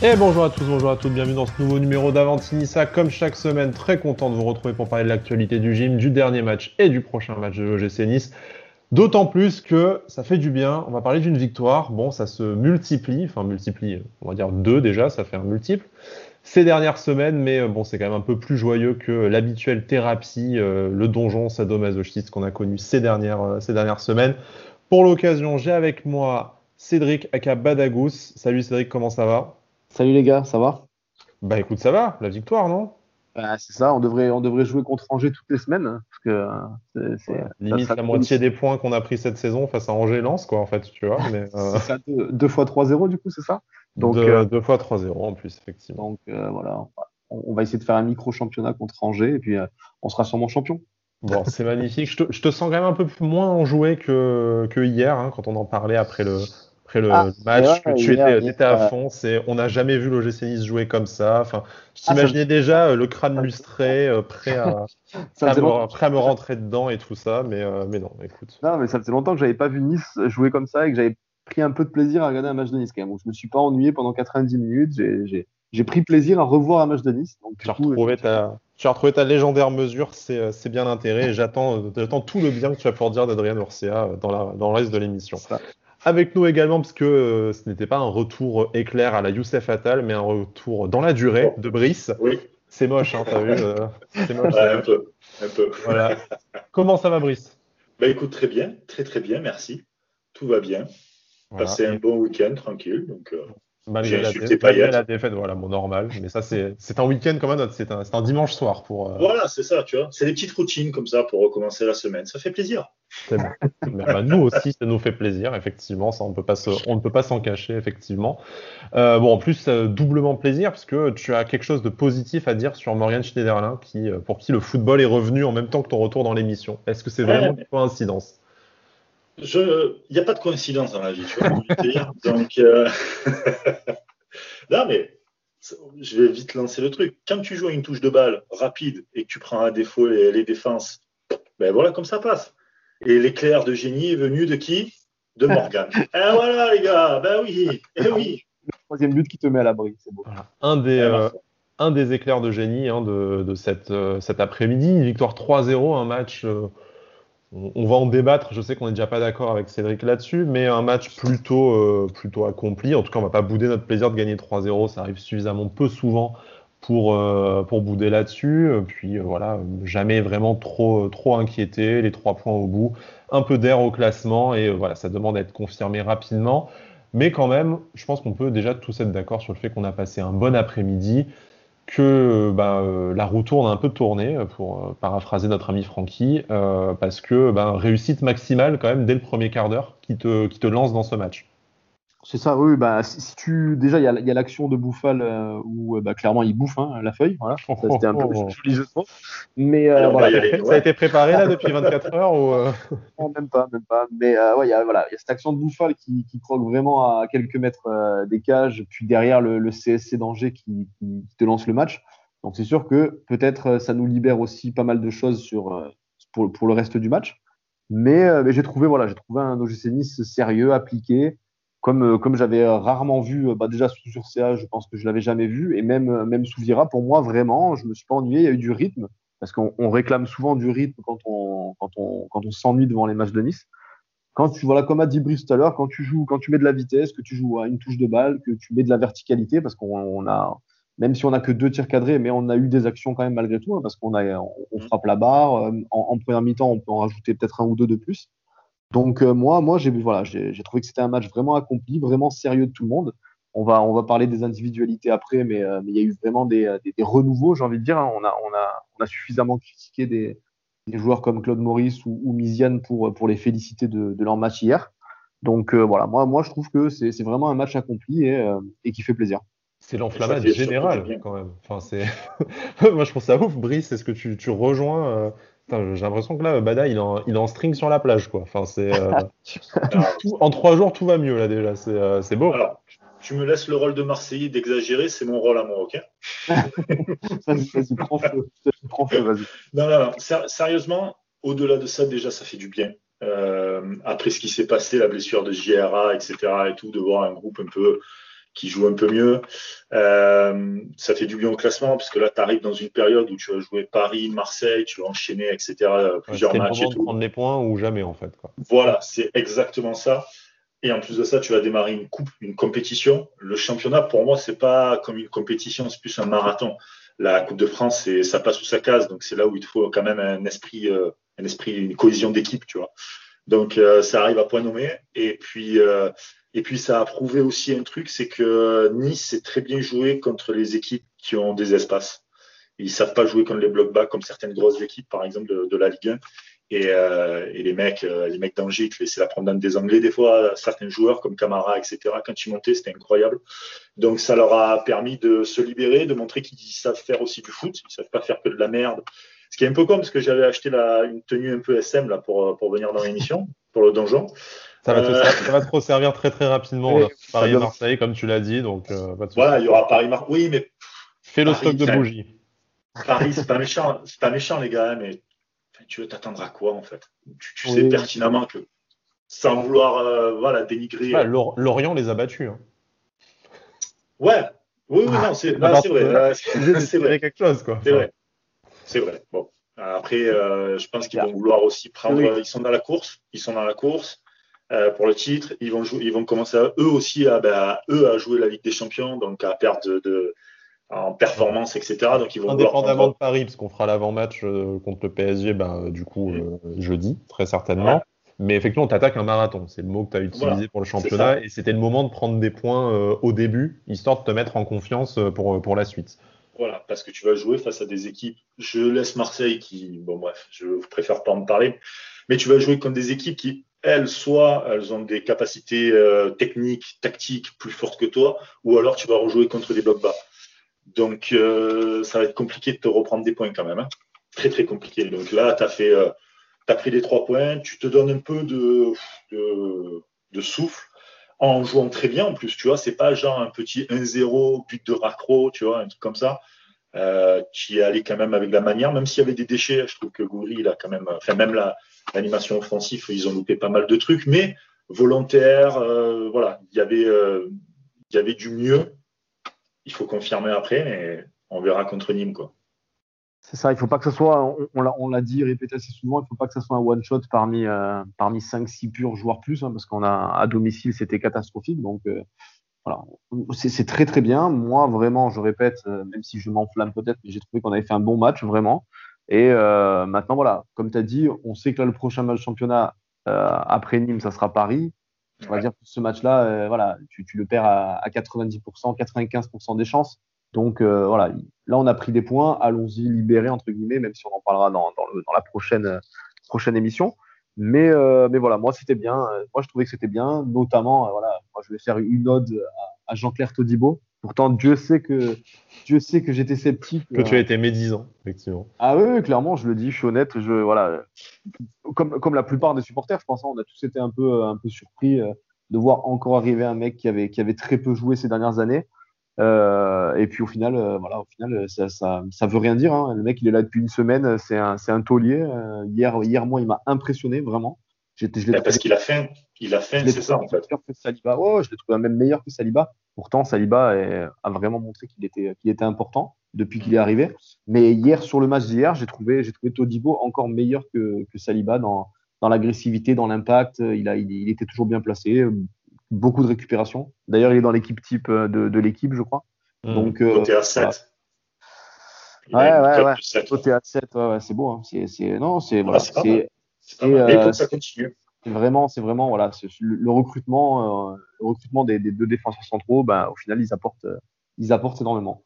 Et bonjour à tous, bonjour à toutes, bienvenue dans ce nouveau numéro d'Avantinissa. Comme chaque semaine, très content de vous retrouver pour parler de l'actualité du gym, du dernier match et du prochain match de l'OGC Nice. D'autant plus que ça fait du bien, on va parler d'une victoire. Bon, ça se multiplie, enfin multiplie, on va dire deux déjà, ça fait un multiple. Ces dernières semaines, mais bon, c'est quand même un peu plus joyeux que l'habituelle thérapie, euh, le donjon sadomasochiste qu'on a connu ces dernières, euh, ces dernières semaines. Pour l'occasion, j'ai avec moi Cédric Aka Badagous. Salut Cédric, comment ça va? Salut les gars, ça va? Bah écoute, ça va, la victoire, non? Bah, C'est ça, on devrait, on devrait jouer contre Angers toutes les semaines. Hein, parce que c'est, limite la moitié des points qu'on a pris cette saison face à Angers-Lens, quoi, en fait, tu vois. Mais, euh... c'est ça, deux, fois 3-0, du coup, c'est ça? Donc, deux, euh... deux fois 3-0 en plus, effectivement. Donc euh, voilà, on va essayer de faire un micro-championnat contre Angers et puis euh, on sera sûrement champion. Bon, c'est magnifique. Je te, je te, sens quand même un peu moins enjoué que, que hier, hein, quand on en parlait après le, après le ah, match, que tu étais, étais, à fond. C'est, on n'a jamais vu l'OGC Nice jouer comme ça. Enfin, je ah, t'imaginais déjà euh, le crâne lustré, euh, prêt, à, me, prêt, à me, rentrer dedans et tout ça, mais, euh, mais non, écoute. Non, mais ça faisait longtemps que j'avais pas vu Nice jouer comme ça et que j'avais pris un peu de plaisir à regarder un match de Nice quand même. Donc, je me suis pas ennuyé pendant 90 minutes. J'ai, pris plaisir à revoir un match de Nice. Donc, tu, as retrouvé ta, tu as retrouvé ta légendaire mesure, c'est, bien l'intérêt. Et j'attends, tout le bien que tu vas pouvoir dire d'Adrien Urcia dans, la, dans le reste de l'émission. Avec nous également, parce que euh, ce n'était pas un retour éclair à la Youssef Attal, mais un retour dans la durée de Brice. Oui. C'est moche, hein, t'as vu euh, C'est moche. Ouais, un peu. Un peu. Voilà. Comment ça va, Brice? Bah écoute, très bien, très très bien, merci. Tout va bien. Voilà. Un bon week-end, tranquille. Donc, euh, Malgré, la, dé malgré la, défaite, voilà, bon, normal. Mais ça, c'est un week-end comme un autre. C'est un, un, dimanche soir pour. Euh... Voilà, c'est ça, tu vois. C'est des petites routines comme ça pour recommencer la semaine. Ça fait plaisir. C'est bon. bah, nous aussi, ça nous fait plaisir, effectivement. Ça, on, peut pas se, on ne peut pas s'en cacher, effectivement. Euh, bon, en plus, euh, doublement plaisir, puisque tu as quelque chose de positif à dire sur Morgan Schneiderlin, qui, pour qui le football est revenu en même temps que ton retour dans l'émission. Est-ce que c'est vraiment une coïncidence? Il n'y a pas de coïncidence dans la vie, tu vois. Donc, euh... non, mais je vais vite lancer le truc. Quand tu joues à une touche de balle rapide et que tu prends à défaut les, les défenses, ben voilà comme ça passe. Et l'éclair de génie est venu de qui? De Morgan. eh voilà, les gars, ben oui, eh oui. Le troisième but qui te met à l'abri, c'est beau. Voilà. Un des. Euh, un des éclairs de génie hein, de, de, cette, euh, cet après-midi, une victoire 3-0, un match euh, on va en débattre. Je sais qu'on n'est déjà pas d'accord avec Cédric là-dessus, mais un match plutôt, euh, plutôt accompli. En tout cas, on va pas bouder notre plaisir de gagner 3-0. Ça arrive suffisamment peu souvent pour, euh, bouder là-dessus. Puis euh, voilà, jamais vraiment trop, trop inquiété. Les trois points au bout, un peu d'air au classement et voilà, ça demande à être confirmé rapidement. Mais quand même, je pense qu'on peut déjà tous être d'accord sur le fait qu'on a passé un bon après-midi que bah, euh, la roue tourne un peu tournée, pour euh, paraphraser notre ami Francky, euh, parce que bah, réussite maximale quand même dès le premier quart d'heure qui te, qui te lance dans ce match. C'est ça, oui. Bah, si, tu déjà il y a, y a l'action de Bouffal euh, où bah, clairement il bouffe hein, la feuille, voilà. Oh, C'était un peu oh, joli jeu de mots. Mais euh, voilà. Aller, ça a été préparé là depuis 24 heures ou euh... non, même pas, même pas. Mais euh, ouais, il y a voilà, il y a cette action de Bouffal qui, qui croque vraiment à quelques mètres euh, des cages, puis derrière le, le CSC d'Angers qui, qui, te lance le match. Donc c'est sûr que peut-être ça nous libère aussi pas mal de choses sur pour, pour le reste du match. Mais, mais j'ai trouvé voilà, j'ai trouvé un OGC Nice sérieux, appliqué comme, euh, comme j'avais rarement vu, bah déjà sur CA, je pense que je l'avais jamais vu, et même, euh, même sous Vira, pour moi, vraiment, je me suis pas ennuyé, il y a eu du rythme, parce qu'on on réclame souvent du rythme quand on, quand on, quand on s'ennuie devant les matchs de Nice. Quand tu, voilà, comme a dit Brice tout à l'heure, quand tu joues, quand tu mets de la vitesse, que tu joues à une touche de balle, que tu mets de la verticalité, parce qu'on a, même si on a que deux tirs cadrés, mais on a eu des actions quand même malgré tout, hein, parce qu'on a, on, on frappe la barre, en, en première mi-temps, on peut en rajouter peut-être un ou deux de plus. Donc euh, moi, moi j'ai voilà, j'ai trouvé que c'était un match vraiment accompli, vraiment sérieux de tout le monde. On va, on va parler des individualités après, mais, euh, mais il y a eu vraiment des, des, des renouveaux, j'ai envie de dire. Hein. On, a, on, a, on a suffisamment critiqué des, des joueurs comme Claude Maurice ou, ou Miziane pour, pour les féliciter de, de leur match hier. Donc euh, voilà, moi, moi je trouve que c'est vraiment un match accompli et, euh, et qui fait plaisir. C'est l'enflammade générale quand même. Enfin, c'est moi je trouve ça ouf, Brice. Est-ce que tu, tu rejoins euh, j'ai l'impression que là, Bada, il est, en, il est en string sur la plage, quoi. Enfin, c'est euh, en trois jours, tout va mieux là déjà. C'est euh, beau. Alors, tu me laisses le rôle de Marseillais d'exagérer, c'est mon rôle à moi, ok? Vas-y, prends feu, prends feu, vas-y. Non, non, non. Sérieusement, au-delà de ça, déjà, ça fait du bien. Euh, après ce qui s'est passé, la blessure de JRA, etc. et tout, de voir un groupe un peu qui joue un peu mieux. Euh, ça fait du bien au classement, parce que là, tu arrives dans une période où tu vas jouer Paris, Marseille, tu vas enchaîner, etc. Plusieurs matchs. et tout. prendre les points ou jamais, en fait. Quoi. Voilà, c'est exactement ça. Et en plus de ça, tu vas démarrer une coupe, une compétition. Le championnat, pour moi, c'est pas comme une compétition, c'est plus un marathon. La Coupe de France, ça passe sous sa case, donc c'est là où il te faut quand même un esprit, euh, un esprit, une cohésion d'équipe, tu vois. Donc euh, ça arrive à point nommé. Et puis, euh, et puis ça a prouvé aussi un truc, c'est que Nice s'est très bien joué contre les équipes qui ont des espaces. Ils savent pas jouer contre les blocs bas, comme certaines grosses équipes, par exemple de, la Ligue 1. Et, euh, et, les mecs, euh, les mecs d'Angers, ils laissaient la prendre des Anglais des fois, certains joueurs comme Camara, etc. Quand ils montaient, c'était incroyable. Donc ça leur a permis de se libérer, de montrer qu'ils savent faire aussi du foot, ils savent pas faire que de la merde. Ce qui est un peu con parce que j'avais acheté la, une tenue un peu SM là pour pour venir dans l'émission pour le donjon. Ça va, te, euh... ça va te resservir très très rapidement. Là. Paris et Marseille, comme tu l'as dit, donc euh, pas de Voilà, il y aura Paris Marseille. Oui, mais fais le stock de bougies. Paris, c'est pas méchant, c'est pas méchant les gars, mais tu veux t'attendre à quoi en fait? Tu, sais pertinemment que sans vouloir euh, voilà, dénigrer. Ah, Lorient les a battus. Hein. Ouais, oui, oui, non, c'est vrai. C'est vrai quelque chose quoi. C'est vrai. C'est vrai. Bon. Après, euh, je pense qu'ils vont vouloir aussi prendre. Ils sont dans la course. Ils sont dans la course euh, pour le titre. Ils vont jouer, ils vont commencer à, eux aussi à, ben, eux à jouer la Ligue des Champions, donc à perdre de, de en performance, etc. Donc ils vont Indépendamment de Paris, parce qu'on fera l'avant-match euh, contre le PSG, ben, du coup, jeudi, très certainement. Ouais. Mais effectivement, on t'attaque un marathon. C'est le mot que tu as utilisé voilà, pour le championnat. Et c'était le moment de prendre des points euh, au début, histoire de te mettre en confiance pour, pour la suite. Voilà, parce que tu vas jouer face à des équipes. Je laisse Marseille qui, bon bref, je préfère pas en parler. Mais tu vas jouer contre des équipes qui, elles, soit elles ont des capacités euh, techniques, tactiques plus fortes que toi, ou alors tu vas rejouer contre des blocs bas. Donc, euh, ça va être compliqué de te reprendre des points quand même. Hein. Très, très compliqué. Donc là, tu as fait, euh, pris les trois points. Tu te donnes un peu de, souffle en jouant très bien. En plus, tu vois, c'est pas genre un petit 1-0, but de raccro, tu vois, un truc comme ça. Euh, tu es allé quand même avec la manière, même s'il y avait des déchets. Je trouve que Goury, il a quand même, enfin, même l'animation la, offensive, ils ont loupé pas mal de trucs, mais volontaire, euh, voilà, il y avait, euh, il y avait du mieux il faut confirmer après, mais on verra contre Nîmes. quoi. C'est ça, il ne faut pas que ce soit, on, on l'a dit, répété assez souvent, il ne faut pas que ce soit un one-shot parmi, euh, parmi 5-6 purs joueurs plus, hein, parce qu'on a à domicile, c'était catastrophique. Donc euh, voilà, c'est très très bien. Moi, vraiment, je répète, euh, même si je m'enflamme peut-être, mais j'ai trouvé qu'on avait fait un bon match, vraiment. Et maintenant, voilà, comme tu as dit, on sait que là, le prochain match championnat après Nîmes, ça sera Paris. On va dire que ce match-là, voilà, tu, tu, le perds à, à 90%, 95% des chances. Donc euh, voilà, là on a pris des points, allons-y libérer entre guillemets, même si on en parlera dans, dans, le, dans la prochaine, prochaine émission. Mais, euh, mais voilà, moi c'était bien. Moi je trouvais que c'était bien, notamment voilà, moi je vais faire une ode à, à Jean-Claire Todibo. Pourtant Dieu sait que Dieu sait que j'étais sceptique. Que tu as été médisant, effectivement. Ah oui, clairement, je le dis, je suis honnête. Je voilà, comme comme la plupart des supporters, je pense, on a tous été un peu un peu surpris de voir encore arriver un mec qui avait qui avait très peu joué ces dernières années. Euh, et puis au final, euh, voilà, au final, ça, ça, ça veut rien dire. Hein. Le mec, il est là depuis une semaine. C'est un, c'est un taulier. Euh, hier, hier, moi, il m'a impressionné vraiment. J'étais, je l'ai parce qu'il a faim. Il a faim, c'est ça en fait. Que Saliba. Oh, je l'ai trouvé même meilleur que Saliba. Pourtant, Saliba est, a vraiment montré qu'il était, qu'il était important depuis qu'il est arrivé. Mais hier, sur le match d'hier, j'ai trouvé, j'ai trouvé Todibo encore meilleur que, que Saliba dans, dans l'agressivité, dans l'impact. Il, a, il, il, était toujours bien placé. Beaucoup de récupération. D'ailleurs, il est dans l'équipe type de, de l'équipe, je crois. Mmh. Donc, euh, à 7. Voilà. Ouais, ouais, ouais. 7, Côté à 7, ouais, ouais, c'est beau. Hein. C'est, c'est, non, c'est, voilà, c'est, c'est, euh, ça continue. C'est vraiment, c'est vraiment, voilà, le, le, recrutement, euh, le recrutement des, des, deux défenseurs centraux, ben, au final, ils apportent, ils apportent énormément.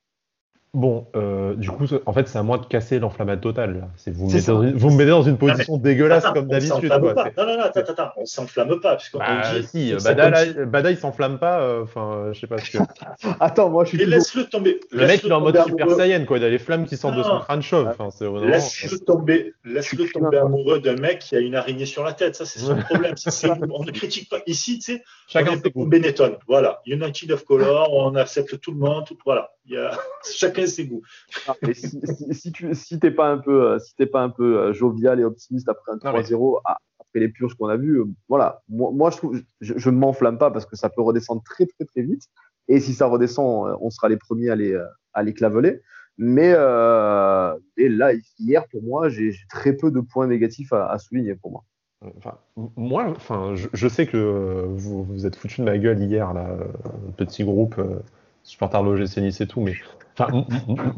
Bon, euh, du coup, en fait, c'est à moi de casser l'enflammade totale. C'est vous, me mettez dans, vous me mettez dans une position non, dégueulasse attends, comme d'habitude. Non, non, non, attends, attends, on s'enflamme pas. Puisqu'on bah, dit, si, Bada, là, Bada, il s'enflamme pas. Enfin, euh, je sais pas ce que. attends, moi, je suis. Mais laisse-le tomber. Le mec, il est en mode Super Saiyan, quoi. Il a les flammes qui sortent de son crâne chauve. Enfin. Laisse-le tomber. Laisse-le tomber amoureux d'un mec qui a une araignée sur la tête. Ça, c'est son problème. on ne critique pas. Ici, tu sais, chacun ses. Benetton. Voilà. United of Color. On accepte tout le monde. Voilà. Il y a chacun ses goûts. Ah, si, si, si, tu si t'es pas un peu si t'es pas un peu jovial et optimiste après un 3-0 après les purges qu'on a vues, voilà. Moi, moi je trouve je, je ne m'enflamme pas parce que ça peut redescendre très très très vite. Et si ça redescend, on sera les premiers à les, à les claveler. Mais et là, hier, pour moi, j'ai très peu de points négatifs à, souligner pour moi. Enfin, moi, enfin, je, sais que vous vous êtes foutu de ma gueule hier, là, petit groupe, euh, supporter l'OGC Nice et tout, mais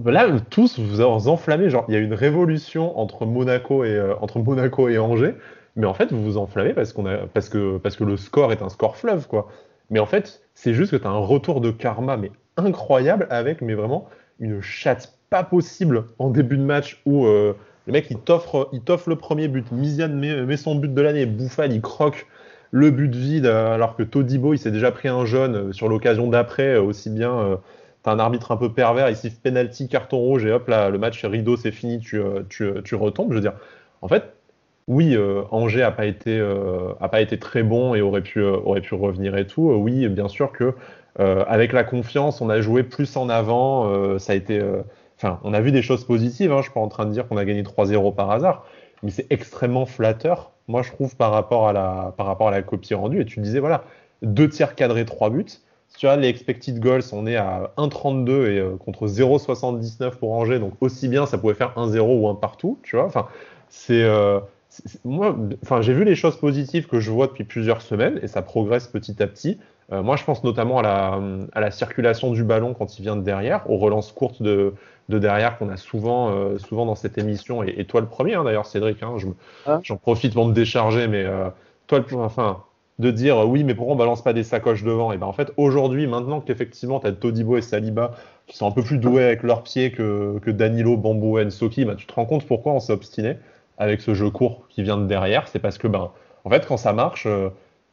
là, tous vous vous enflammez, genre, il y a une révolution entre Monaco et entre Monaco et Angers, mais en fait, vous vous enflammez parce qu'on a, parce que, parce que le score est un score fleuve, quoi. Mais en fait, c'est juste que tu as un retour de karma, mais incroyable, avec, mais vraiment, une chatte pas possible en début de match où euh, le mec il t'offre, il t'offre le premier but, Mizian met, son but de l'année, Bouffal il croque le but vide euh, alors que Todibo il s'est déjà pris un jaune euh, sur l'occasion d'après aussi bien t'as un arbitre un peu pervers il siffle penalty carton rouge et hop là le match rideau c'est fini tu, tu, tu, retombes je veux dire en fait oui Angers a pas été a pas été très bon et aurait pu aurait pu revenir et tout oui bien sûr que euh, avec la confiance, on a joué plus en avant. Euh, ça a été, euh, enfin, on a vu des choses positives. Hein, je suis pas en train de dire qu'on a gagné 3-0 par hasard, mais c'est extrêmement flatteur. Moi, je trouve par rapport à la, par rapport à la copie rendue. Et tu disais voilà, deux tirs cadrés, trois buts. Tu regardes les expected goals, on est à 1,32 et contre 0,79 pour Angers. Donc aussi bien, ça pouvait faire 1-0 ou 1 partout. Tu vois, enfin, c'est moi, enfin, j'ai vu les choses positives que je vois depuis plusieurs semaines et ça progresse petit à petit. Euh, moi, je pense notamment à la, à la, circulation du ballon quand il vient de derrière, aux relances courtes de, de derrière qu'on a souvent, euh, souvent dans cette émission. Et, toi, le premier, hein, d'ailleurs, Cédric, hein, ah. j'en profite pour me décharger, mais euh, toi, le, enfin, de dire oui, mais pourquoi on balance pas des sacoches devant? Et ben en fait, aujourd'hui, maintenant qu'effectivement, tu as Todibo et Saliba qui sont un peu plus doués avec leurs pieds que, que Danilo, Bambou et Soki, ben, tu te rends compte pourquoi on s'est obstiné avec ce jeu court qui vient de derrière? C'est parce que, ben, en fait, quand ça marche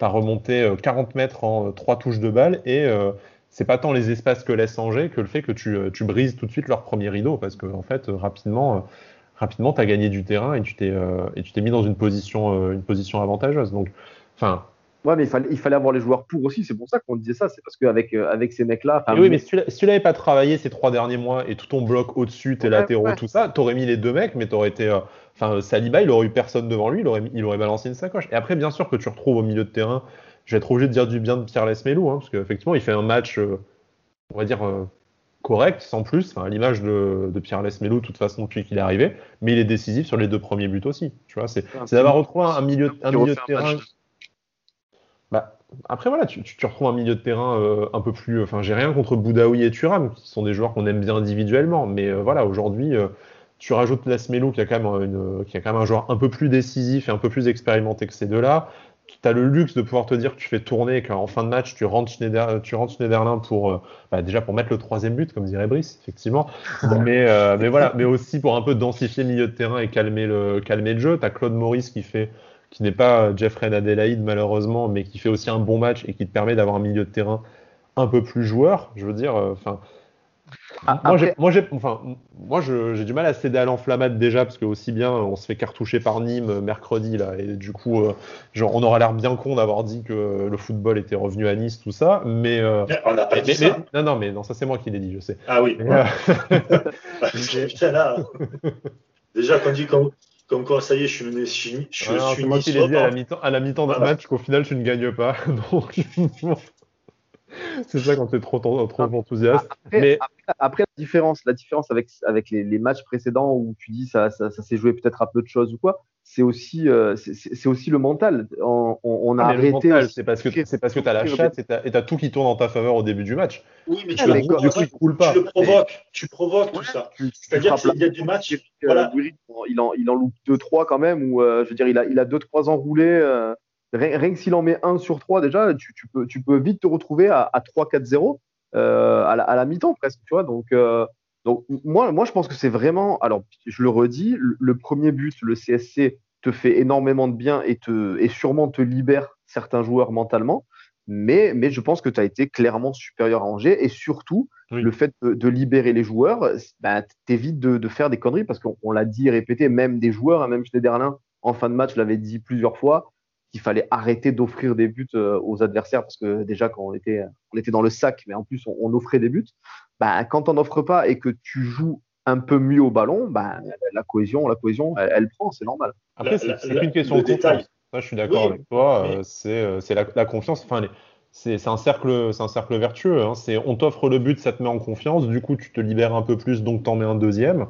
tu as remonté 40 euh, mètres en 3 euh, touches de balle et euh, c'est pas tant les espaces que laisse Angers que le fait que tu, tu brises tout de suite leur premier rideau parce que en fait rapidement rapidement tu as gagné du terrain et tu t'es et tu t'es mis dans une position une position avantageuse donc enfin Ouais, mais il fallait, il fallait avoir les joueurs pour aussi. C'est pour ça qu'on disait ça. C'est parce qu'avec avec ces mecs-là. Oui, mais si tu l'avais pas travaillé ces trois derniers mois et tout ton bloc au-dessus, tes latéraux, tout ça, t'aurais mis les deux mecs, mais t'aurais été. Enfin, Saliba, il aurait eu personne devant lui, il aurait, il aurait balancé une sacoche. Et après, bien sûr que tu retrouves au milieu de terrain, je vais être obligé de dire du bien de Pierre Lesmelou, hein, parce qu'effectivement, il fait un match, euh, on va dire, euh, correct, sans plus, à l'image de, Pierre Lesmelou, de toute façon, depuis qu'il est arrivé, mais il est décisif sur les deux premiers buts aussi. Tu vois, c'est d'avoir retrouvé un milieu, un milieu de terrain. Bah, après, voilà, tu, tu, retrouves un milieu de terrain euh, un peu plus. Enfin, j'ai rien contre Boudaoui et Thuram, qui sont des joueurs qu'on aime bien individuellement, mais voilà, aujourd'hui tu rajoutes Lasmelo qui a, quand même une, qui a quand même un joueur un peu plus décisif et un peu plus expérimenté que ces deux-là. Tu as le luxe de pouvoir te dire que tu fais tourner et qu'en fin de match, tu rentres, Schneider, tu rentres Schneiderlin pour, euh, bah, déjà pour mettre le troisième but, comme dirait Brice, effectivement. mais, euh, mais voilà, mais aussi pour un peu densifier le milieu de terrain et calmer le, calmer le jeu. Tu as Claude Maurice qui fait, qui n'est pas Jeffrey Adelaide malheureusement, mais qui fait aussi un bon match et qui te permet d'avoir un milieu de terrain un peu plus joueur. Je veux dire, euh, enfin, ah, moi, j'ai, moi, j'ai, enfin, moi, j'ai du mal à céder à l'enflammade déjà parce que aussi bien on se fait cartoucher par Nîmes euh, mercredi là et du coup, euh, genre, on aura l'air bien con d'avoir dit que le football était revenu à Nice tout ça, mais, euh, on n'a pas dit ça. non, non, mais non, ça c'est moi qui l'ai dit, je sais. Ah oui. Putain là. déjà quand dit comme, comme quoi ça y est, je suis, je, je, je ah, suis moi qui l'ai dit à la mi-temps, à la mi-temps d'un match qu'au final tu ne gagnes pas, donc. c'est ça quand tu es trop, trop, enthousiaste. Après, mais... après, la différence, la différence avec, avec les, les matchs précédents où tu dis ça, ça, ça s'est joué peut-être à peu de choses ou quoi, c'est aussi, euh, c'est aussi le mental. On, on a ah, arrêté. C'est parce que c'est parce que tu as la chatte et tu as, tout qui tourne en ta faveur au début du match. Oui, mais tu, le, du coup, coule pas. tu le provoques, tu provoques tout ça. C'est-à-dire qu'il y a du match. Voilà. il, en, il en loupe 2-3 quand même, ou euh, je veux dire, il a 2-3 il a deux, trois enroulés. Rien, que s'il en met 1 sur 3, déjà, tu, peux, tu peux vite te retrouver à, 3-4-0 euh, à la, mi-temps presque. Tu vois donc, euh, donc moi, moi, je pense que c'est vraiment. Alors, je le redis, le, premier but, le CSC, te fait énormément de bien et, te, et sûrement te libère certains joueurs mentalement. Mais, mais je pense que tu as été clairement supérieur à Angers et surtout, le fait de, libérer les joueurs, bah, t'évites de, de faire des conneries parce qu'on l'a dit et répété, même des joueurs, hein, même Schneiderlin en fin de match l'avait dit plusieurs fois qu'il fallait arrêter d'offrir des buts euh, aux adversaires parce que déjà quand on était, on était dans le sac, mais en plus on, offrait des buts. Bah, quand on n'offre pas et que tu joues un peu mieux au ballon, bah, la cohésion, la cohésion, elle, prend, c'est normal. Après, c'est une question de détail. Ça, je suis d'accord avec toi. Euh, c'est euh, la, la, confiance. Enfin, c'est un cercle, c'est un cercle vertueux. Hein. C'est on t'offre le but, ça te met en confiance. Du coup, tu te libères un peu plus, donc t'en mets un deuxième.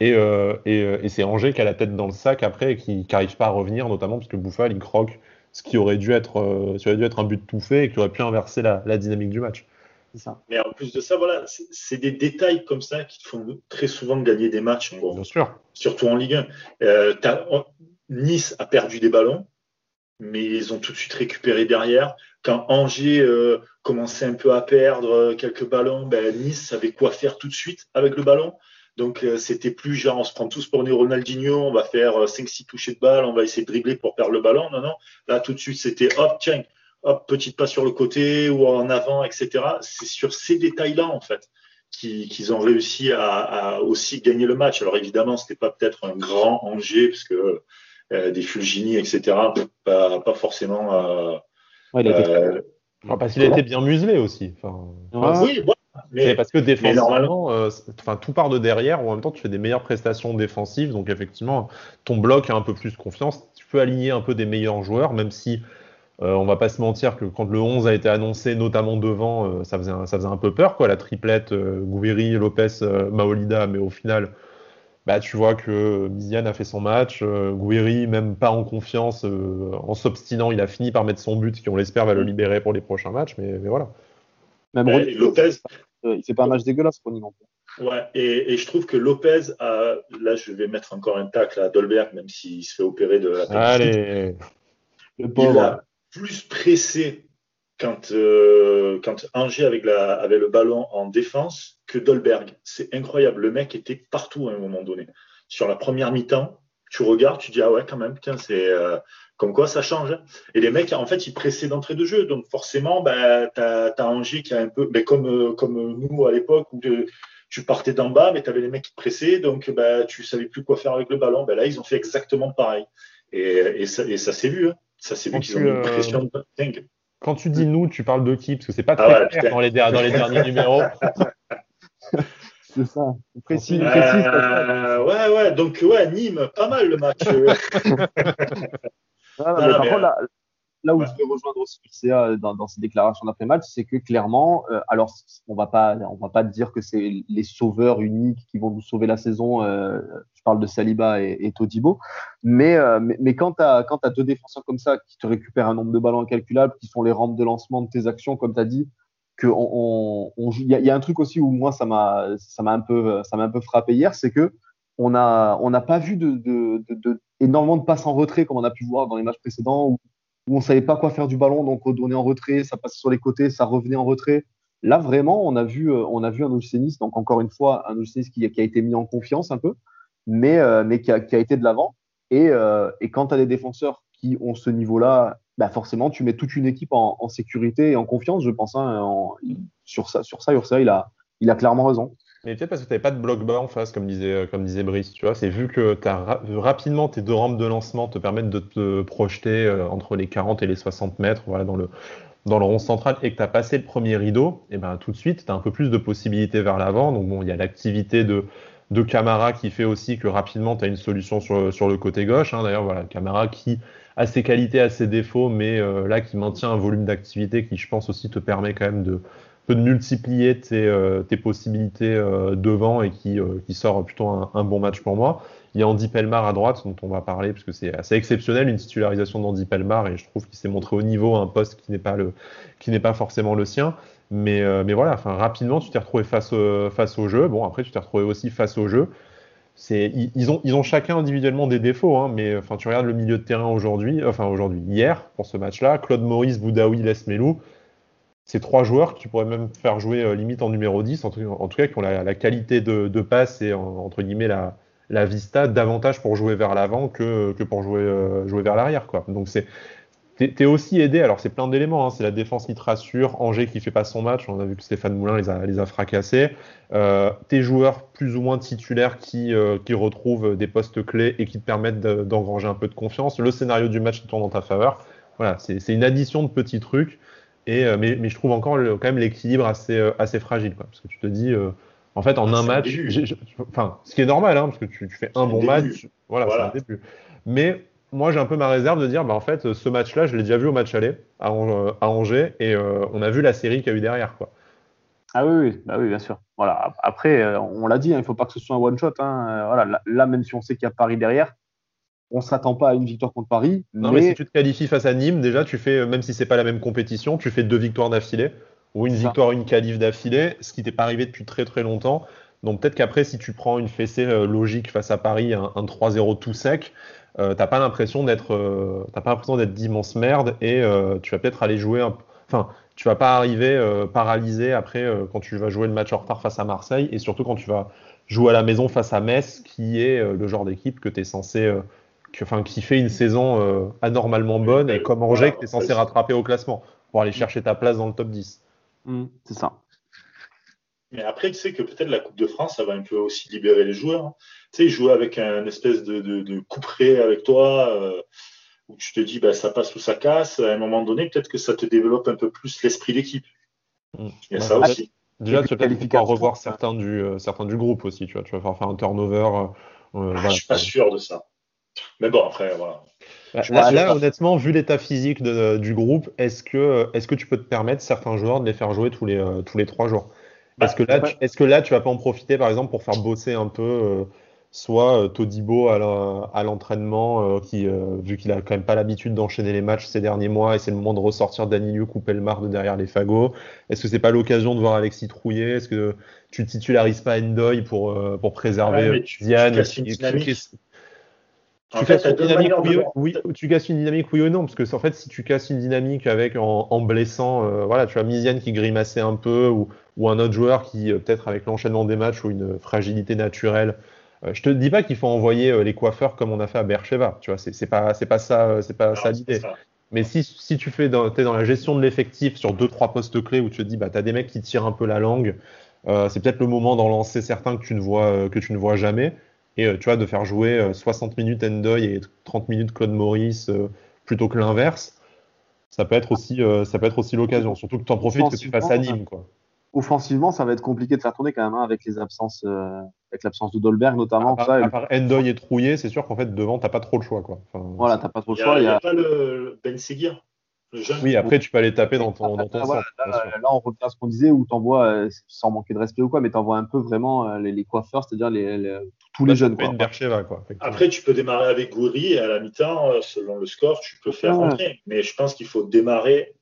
Et, euh, euh, et, c'est Angers qui a la tête dans le sac après et qui n'arrive pas à revenir, notamment parce que Bouffal il croque ce qui aurait dû être, euh, aurait dû être un but tout fait et qui aurait pu inverser la, dynamique du match. Ça. Mais en plus de ça, voilà, c'est des détails comme ça qui te font très souvent gagner des matchs. Bien sûr. Surtout en Ligue 1. nice a perdu des ballons, mais ils ont tout de suite récupéré derrière. Quand Angers euh, commençait un peu à perdre euh, quelques ballons, ben, Nice savait quoi faire tout de suite avec le ballon. Donc euh, c'était plus genre on se prend tous pour des Ronaldinho, on va faire 5-6 touchés de balle, on va essayer de dribbler pour perdre le ballon. Non, non. Là tout de suite c'était hop, tiens, hop, petite pas sur le côté ou en avant, etc. C'est sur ces détails-là en fait qu'ils ont réussi à, aussi gagner le match. Alors évidemment, c'était pas peut-être un grand Angers parce que euh, des Fulgini, etc. Pas, pas forcément. Euh, euh, parce qu'il a été bien muselé aussi. Enfin, oui, mais, parce que défensivement, enfin, tout part de derrière. En même temps, tu fais des meilleures prestations défensives. Donc, effectivement, ton bloc a un peu plus confiance. Tu peux aligner un peu des meilleurs joueurs, même si euh, on va pas se mentir que quand le 11 a été annoncé, notamment devant, ça, faisait un, ça faisait un peu peur, quoi, la triplette euh, Lopez, Maolida, mais au final, bah, tu vois que Miziane a fait son match, euh, même pas en confiance, euh, en s'obstinant, il a fini par mettre son but, qui on l'espère va le libérer pour les prochains matchs, mais, voilà. Même Lopez, il fait pas un match dégueulasse, Ronny non Ouais, et, je trouve que Lopez, a, là je vais mettre encore un tacle à Dolberg, même s'il se fait opérer de la Allez, le pauvre. Il a plus pressé quand, euh, quand Angers avec la, avait le ballon en défense que Dolberg. C'est incroyable. Le mec était partout à un moment donné. Sur la première mi-temps, tu regardes, tu dis ah ouais quand même, putain, c'est euh, comme quoi ça change. Et les mecs, en fait, ils pressaient d'entrée de jeu. Donc forcément, bah, tu as, Angers qui a un peu, mais comme, euh, comme nous à l'époque où tu partais d'en bas, mais tu avais les mecs qui pressaient, donc bah, tu savais plus quoi faire avec le ballon. Bah, là, ils ont fait exactement pareil. Et, et ça, et ça s'est vu. Hein. Ça s'est vu qu'ils ont une pression dingue. Quand tu dis nous, tu parles de qui? Parce que c'est pas très ah clair dans les, dans les derniers numéros. c'est ça. Précis, euh, ouais, ouais. Donc, ouais, Nîmes, pas mal le match. Par contre, là, là où je vais rejoindre aussi CA dans, dans ses déclarations d'après-match, c'est que clairement, euh, alors on va pas, on va pas dire que c'est les sauveurs uniques qui vont nous sauver la saison. Euh, je parle de Saliba et, et Todibo, mais, euh, mais, mais, quand tu as, deux défenseurs comme ça qui te récupèrent un nombre de ballons incalculable, qui font les rampes de lancement de tes actions, comme tu as dit, que on, y, a un truc aussi où moi ça m'a, ça m'a un peu, ça m'a un peu frappé hier, c'est que on a, on n'a pas vu de, énormément de passes en retrait comme on a pu voir dans les matchs précédents où où on savait pas quoi faire du ballon, donc on est en retrait, ça passait sur les côtés, ça revenait en retrait. Là, vraiment, on a vu, euh, on a vu un Olsenis, donc encore une fois, un Olsenis qui, qui, a été mis en confiance un peu, mais, euh, mais qui, a, qui, a, été de l'avant. Et, euh, et, quand tu as des défenseurs qui ont ce niveau-là, bah forcément, tu mets toute une équipe en, en sécurité et en confiance, je pense. Hein, sur ça, sur ça, Ursa, il a, il a clairement raison. Mais peut-être parce que tu n'avais pas de bloc bas en face, comme disait, euh, comme disait Brice, tu vois. C'est vu que as rapidement tes deux rampes de lancement te permettent de te projeter euh, entre les 40 et les 60 mètres, voilà, dans le, dans le rond central, et que tu as passé le premier rideau, et ben tout de suite, tu as un peu plus de possibilités vers l'avant. Donc bon, il y a l'activité de, de Camara qui fait aussi que rapidement, tu as une solution sur, sur le côté gauche. Hein. D'ailleurs, voilà, Camara qui a ses qualités, a ses défauts, mais euh, là, qui maintient un volume d'activité qui, je pense, aussi te permet quand même de multiplier tes, euh, possibilités euh, devant et qui, sort plutôt un, bon match pour moi. Il y a Andy Pelmar à droite, dont on va parler, parce que c'est assez exceptionnel une titularisation d'Andy Pelmar, et je trouve qu'il s'est montré au niveau à un poste qui n'est pas, le, qui n'est pas forcément le sien. Mais, mais voilà, rapidement, tu t'es retrouvé face, face au jeu. Bon, après, tu t'es retrouvé aussi face au jeu. C'est, ils, ont, ils ont chacun individuellement des défauts, hein, mais enfin, tu regardes le milieu de terrain aujourd'hui, enfin aujourd'hui, hier, pour ce match-là, Claude Maurice, Boudaoui, Lesmelou, c'est trois joueurs que tu pourrais même faire jouer euh, limite en numéro 10, en tout, cas qui ont la, qualité de, passe et entre guillemets la, la, vista davantage pour jouer vers l'avant que, que, pour jouer, euh, jouer vers l'arrière. Quoi. Donc c'est T'es aussi aidé, alors c'est plein d'éléments, hein. c'est la défense qui te rassure, Angers qui fait pas son match, on a vu que Stéphane Moulin les a, les a fracassés, euh, tes joueurs plus ou moins titulaires qui, euh, qui retrouvent des postes clés et qui te permettent d'engranger un peu de confiance, le scénario du match tourne en ta faveur, voilà, c'est une addition de petits trucs et, euh, mais, mais, je trouve encore quand même l'équilibre assez, assez fragile. Quoi, parce que tu te dis, en fait, en un match, enfin, ce qui est normal, hein, parce que tu, tu fais un bon match, voilà, voilà. c'est un début. Mais moi, j'ai un peu ma réserve de dire, bah, en fait, ce match-là, je l'ai déjà vu au match aller à, Angers et on a vu la série qu'il y a eu derrière. Quoi. Ah oui, oui, bah oui, bien sûr. Voilà. Après, on l'a dit, hein, il ne faut pas que ce soit un one-shot. Hein. Voilà, là, même si on sait qu'il y a Paris derrière, on s'attend pas à une victoire contre Paris. Non, mais... si tu te qualifies face à Nîmes, déjà, tu fais, même si c'est pas la même compétition, tu fais deux victoires d'affilée, ou une victoire, une qualif d'affilée, ce qui t'est pas arrivé depuis très très longtemps. Donc peut-être qu'après, si tu prends une fessée euh, logique face à Paris, un, 3-0 tout sec, euh, t'as pas l'impression d'être, euh, t'as pas l'impression d'être d'immense merde, et tu vas peut-être aller jouer, enfin, tu vas pas arriver paralysé après quand tu vas jouer le match en retard face à Marseille, et surtout quand tu vas jouer à la maison face à Metz, qui est le genre d'équipe que tu es censé enfin, qui fait une saison euh, anormalement bonne et comme Angers que tu es censé rattraper au classement pour aller chercher ta place dans le top 10. Mmh, c'est ça. Mais après, tu sais que peut-être la Coupe de France, ça va un peu aussi libérer les joueurs. Tu sais, jouer avec un espèce de, de, de couperet avec toi, euh, où tu te dis, bah, ça passe ou ça casse. À un moment donné, peut-être que ça te développe un peu plus l'esprit d'équipe. Mmh. Il y a ça aussi. Déjà, tu vas peut-être revoir certains du, euh, certains du groupe aussi. Tu, vois, tu vas faire un turnover. Euh, ah, Je suis pas sûr de ça. Mais bon, après, voilà. Bah, là, honnêtement, vu l'état physique du groupe, est-ce que, est que tu peux te permettre certains joueurs de les faire jouer tous les, euh, tous les trois jours? Bah, Est-ce que, là, tu, est-ce que là, tu vas pas en profiter, par exemple, pour faire bosser un peu euh, soit euh, Todibo à l'entraînement, qui, vu qu'il a quand même pas l'habitude d'enchaîner les matchs ces derniers mois, et c'est le moment de ressortir Danilo couper le mar de derrière les fagots. Est-ce que c'est pas l'occasion de voir Alexis Trouillet? Est-ce que tu titularises pas Endoy pour, pour préserver Diane tu casses une dynamique oui, tu casses une dynamique oui ou non parce que en fait si tu casses une dynamique avec en, blessant euh, voilà tu as Misiane qui grimaçait un peu ou, ou un autre joueur qui euh, peut-être avec l'enchaînement des matchs ou une fragilité naturelle euh, je te dis pas qu'il faut envoyer les coiffeurs comme on a fait à Bercheva tu vois c'est pas c'est pas ça c'est pas ça l'idée mais si, si tu fais dans, es dans la gestion de l'effectif sur deux trois postes clés où tu te dis bah as des mecs qui tirent un peu la langue c'est peut-être le moment d'en lancer certains que tu ne vois que tu ne vois jamais et euh, tu vois, de faire jouer 60 euh, minutes Endoy et 30 minutes Claude Maurice euh, plutôt que l'inverse, ça peut être aussi, ça peut être aussi l'occasion. Surtout que tu en profites que tu fasses à Nîmes. Quoi. Offensivement, ça va être compliqué de faire tourner quand même hein, avec les absences, avec l'absence de Dolberg notamment. À, ça, à part Endoy et Trouillet, c'est sûr qu'en fait devant t'as pas trop le choix quoi. Enfin, voilà, t'as pas trop le choix. Il n'y a, pas le Ben Seguir. Oui, après, tu peux aller taper dans ton, dans ton là, on revient à ce qu'on disait où tu envoies, sans manquer de respect ou quoi, mais tu envoies un peu vraiment les, coiffeurs, c'est-à-dire les, tous les jeunes. Quoi. quoi, Après, tu peux démarrer avec Goury et à la mi-temps, euh, selon le score, tu peux faire rentrer. Mais je pense qu'il faut démarrer.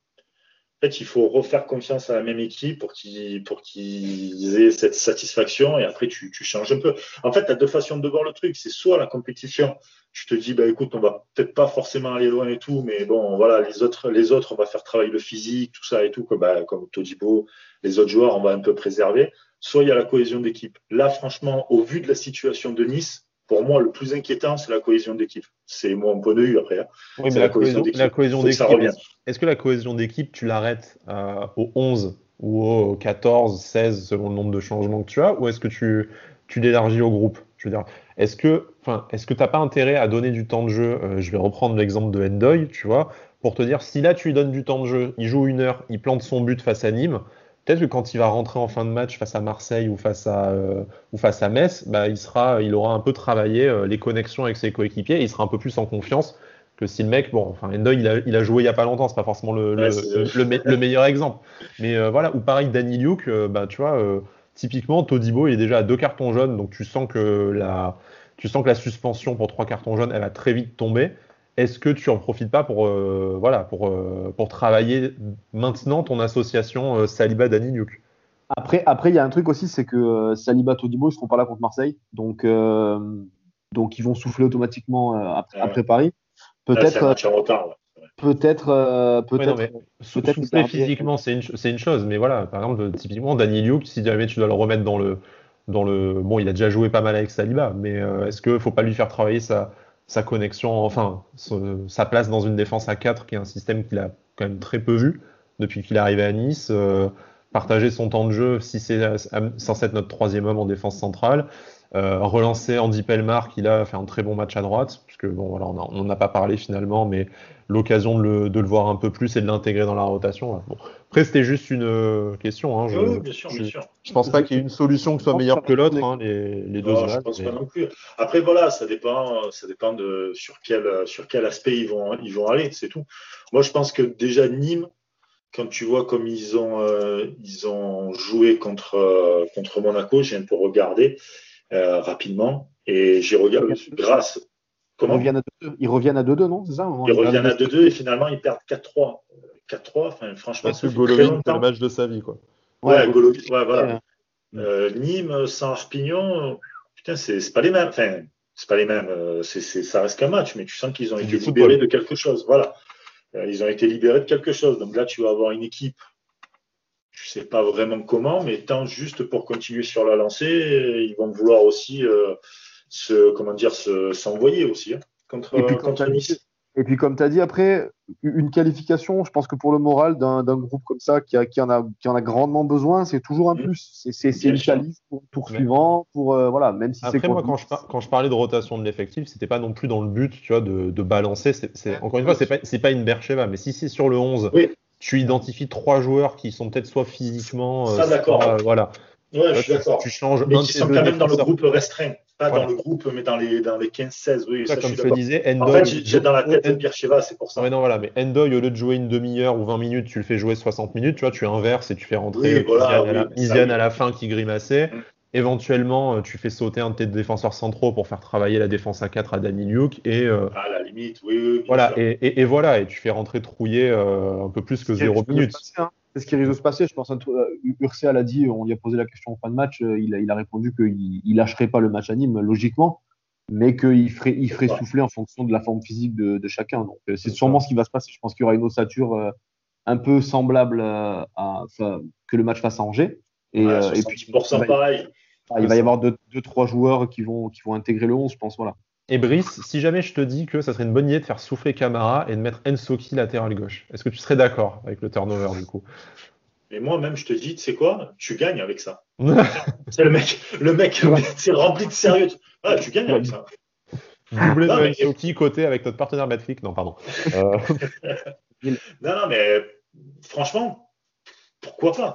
Fait, il faut refaire confiance à la même équipe pour qu'ils aient cette satisfaction et après tu, tu changes un peu. En fait, tu as deux façons de voir le truc. C'est soit la compétition, tu te dis bah écoute, on va peut-être pas forcément aller loin et tout, mais bon voilà, les autres, les autres, on va faire travailler le physique, tout ça et tout, comme, bah, comme Todibo, les autres joueurs, on va un peu préserver soit il y a la cohésion d'équipe. Là, franchement, au vu de la situation de Nice, pour moi, le plus inquiétant, c'est la cohésion d'équipe. C'est mon point de vue après. Hein. Oui, mais la, cohésion d'équipe. Est-ce que la cohésion d'équipe, tu l'arrêtes euh, au 11 ou au 14, 16, selon le nombre de changements que tu as, ou est-ce que tu, tu l'élargis au groupe? Je veux dire, est-ce que, enfin, est-ce que t'as pas intérêt à donner du temps de jeu euh, Je vais reprendre l'exemple de Endoy, tu vois, pour te dire, si là tu lui donnes du temps de jeu, il joue une heure, il plante son but face à Nîmes, peut-être que quand il va rentrer en fin de match face à Marseille ou face à, euh, ou face à Metz, bah, il, sera, il aura un peu travaillé euh, les connexions avec ses coéquipiers et il sera un peu plus en confiance que si le mec, bon, enfin, Endoy, il a, il a joué il y a pas longtemps, c'est pas forcément le, le, le, meilleur exemple. Mais euh, voilà, ou pareil, Danny Luke, bah, tu vois, typiquement, Todibo, il est déjà à deux cartons jaunes, donc tu sens que la, tu sens que la suspension pour trois cartons jaunes, elle va très vite tomber est-ce que tu en profites pas pour, euh, voilà, pour, euh, pour travailler maintenant ton association euh, Saliba Dani Après, après, il y a un truc aussi, c'est que Saliba Todibo, ils seront pas là contre Marseille, donc, donc ils vont souffler automatiquement après, après, Paris. Peut-être. Peut-être, peut-être. souffler physiquement, c'est une, une, chose, mais voilà, par exemple, typiquement, Dani Luke, si jamais tu dois le remettre dans le, dans le, bon, il a déjà joué pas mal avec Saliba, mais est-ce qu'il faut pas lui faire travailler sa, sa connexion, enfin sa place dans une défense à 4 qui est un système qu'il a quand même très peu vu depuis qu'il est arrivé à Nice. Euh, partager son temps de jeu si c'est censé être notre troisième homme en défense centrale. Euh, relancer Andy Pelmar qui a fait un très bon match à droite, puisque bon voilà, on n'en a pas parlé finalement, mais l'occasion de le, de le, voir un peu plus et de l'intégrer dans la rotation. Bon. Après, c'était juste une euh, question. Hein, je, oui, bien sûr, bien sûr. Je, pense pas qu'il y ait une solution qui soit meilleure que l'autre, hein, les, les, deux. Non, je pense pas non plus. Après, voilà, ça dépend, ça dépend de sur quel, sur quel aspect ils vont, ils vont aller, c'est tout. Moi, je pense que déjà Nîmes, quand tu vois comme ils ont, euh, ils ont joué contre, euh, contre Monaco, j'ai un peu regardé euh, rapidement et j'ai regardé grâce. Comment? Ils reviennent à 2-2, non? C'est ça Ils reviennent à 2-2 et finalement ils perdent 4-3. 4-3, enfin, franchement, c'est le match de sa vie. Quoi. Ouais, ouais, ouais voilà. Euh, Nîmes sans Arpignon, putain, c'est pas les mêmes. Enfin, c'est pas les mêmes. c'est ça reste qu'un match, mais tu sens qu'ils ont été libérés de quelque chose. Voilà. Euh, ils ont été libérés de quelque chose. Donc là, tu vas avoir une équipe, je ne sais pas vraiment comment, mais tant juste pour continuer sur la lancée, ils vont vouloir aussi euh, se, comment dire, s'envoyer aussi hein, contre, et puis, contre Nice. Et puis, comme tu as dit, après, une qualification, je pense que pour le moral d'un groupe comme ça qui, a, qui, en a, qui en a grandement besoin, c'est toujours un mmh. plus. C'est une chalice pour le tour suivant. Pour, euh, voilà, même si après, moi, quand je, quand je, parlais de rotation de l'effectif, c'était pas non plus dans le but tu vois, de, de balancer. c'est encore une fois, c'est pas, pas une Bercheva, mais si c'est sur le 11, tu identifies trois joueurs qui sont peut-être soit physiquement. Ça, d'accord. Euh, voilà. Ouais, je suis d'accord. Tu changes mais qui sont quand même dans le groupe restreint. Pas dans le groupe, mais dans les, dans les 15-16. Oui, ça, comme je, te disais, Endoy, En fait, j'ai dans la tête Pierre Cheva, c'est pour ça. Ouais, non, voilà, mais Endoy, au lieu de jouer une demi-heure ou 20 minutes, tu le fais jouer 60 minutes, tu vois, tu inverses et tu fais rentrer oui, voilà, Isiane à, la fin qui grimaçait. Mm. Éventuellement, euh, tu fais sauter un de tes défenseurs centraux pour faire travailler la défense à 4 à Danny Luke. Et, euh, à la limite, oui. oui voilà, et, et, et, voilà, et tu fais rentrer Trouillet euh, un peu plus que 0 minutes. Hein. C'est ce qui risque de se passer. Je pense que Ursel a dit, on lui a posé la question en fin de match, il a, il a répondu qu'il lâcherait pas le match à Nîmes, logiquement mais qu'il ferait, il ferait souffler en fonction de la forme physique de, de chacun. Donc, euh, c'est sûrement ce qui va se passer. Je pense qu'il y aura une ossature euh, un peu semblable euh, à, que le match face à Angers. Et, et puis, il va, pareil. Il va y avoir deux, deux, trois joueurs qui vont, qui vont intégrer le 11, je pense. Voilà. Et Brice, si jamais je te dis que ça serait une bonne idée de faire souffler Camara et de mettre Ensoki latéral gauche, est-ce que tu serais d'accord avec le turnover du coup? Et moi-même, je te dis, tu sais quoi, tu gagnes avec ça. c'est le mec, le mec, c'est rempli de sérieux. Ah, tu gagnes avec ça. Doublé de mais... côté avec notre partenaire Netflix. Non, pardon. Euh... non, non, mais franchement, pourquoi pas?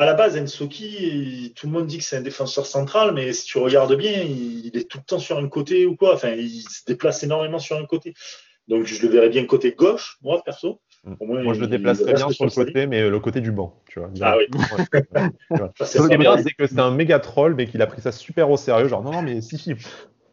À la base, Ensoki, tout le monde dit que c'est un défenseur central, mais si tu regardes bien, il est tout le temps sur un côté ou quoi. Enfin, il se déplace énormément sur un côté. Donc, je le verrais bien côté gauche, moi, perso. Moi, je le déplacerais bien sur le côté, mais le côté du banc, tu vois. Ah oui. Ce qui est bien, c'est que c'est un méga troll, mais qu'il a pris ça super au sérieux. Genre, non, non, mais si, si,